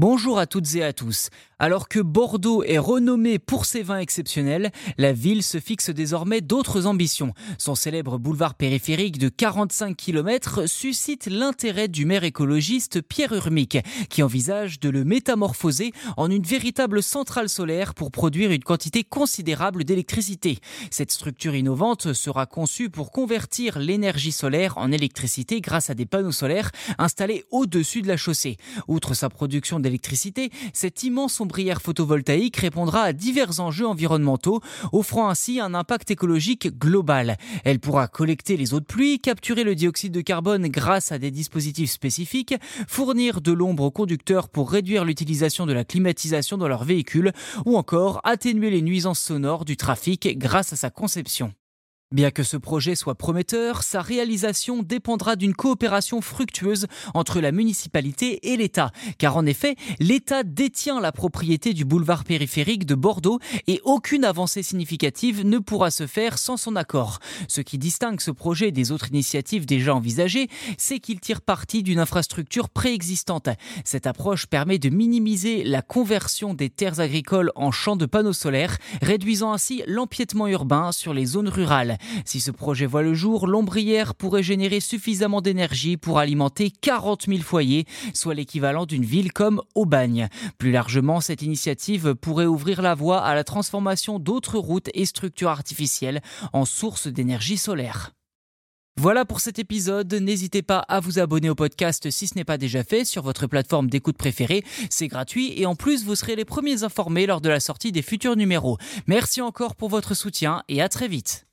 Bonjour à toutes et à tous. Alors que Bordeaux est renommé pour ses vins exceptionnels, la ville se fixe désormais d'autres ambitions. Son célèbre boulevard périphérique de 45 km suscite l'intérêt du maire écologiste Pierre Urmic, qui envisage de le métamorphoser en une véritable centrale solaire pour produire une quantité considérable d'électricité. Cette structure innovante sera conçue pour convertir l'énergie solaire en électricité grâce à des panneaux solaires installés au-dessus de la chaussée. Outre sa production cette immense ombrière photovoltaïque répondra à divers enjeux environnementaux, offrant ainsi un impact écologique global. Elle pourra collecter les eaux de pluie, capturer le dioxyde de carbone grâce à des dispositifs spécifiques, fournir de l'ombre aux conducteurs pour réduire l'utilisation de la climatisation dans leurs véhicules, ou encore atténuer les nuisances sonores du trafic grâce à sa conception. Bien que ce projet soit prometteur, sa réalisation dépendra d'une coopération fructueuse entre la municipalité et l'État. Car en effet, l'État détient la propriété du boulevard périphérique de Bordeaux et aucune avancée significative ne pourra se faire sans son accord. Ce qui distingue ce projet des autres initiatives déjà envisagées, c'est qu'il tire parti d'une infrastructure préexistante. Cette approche permet de minimiser la conversion des terres agricoles en champs de panneaux solaires, réduisant ainsi l'empiètement urbain sur les zones rurales. Si ce projet voit le jour, l'ombrière pourrait générer suffisamment d'énergie pour alimenter 40 000 foyers, soit l'équivalent d'une ville comme Aubagne. Plus largement, cette initiative pourrait ouvrir la voie à la transformation d'autres routes et structures artificielles en sources d'énergie solaire. Voilà pour cet épisode. N'hésitez pas à vous abonner au podcast si ce n'est pas déjà fait sur votre plateforme d'écoute préférée. C'est gratuit et en plus vous serez les premiers informés lors de la sortie des futurs numéros. Merci encore pour votre soutien et à très vite.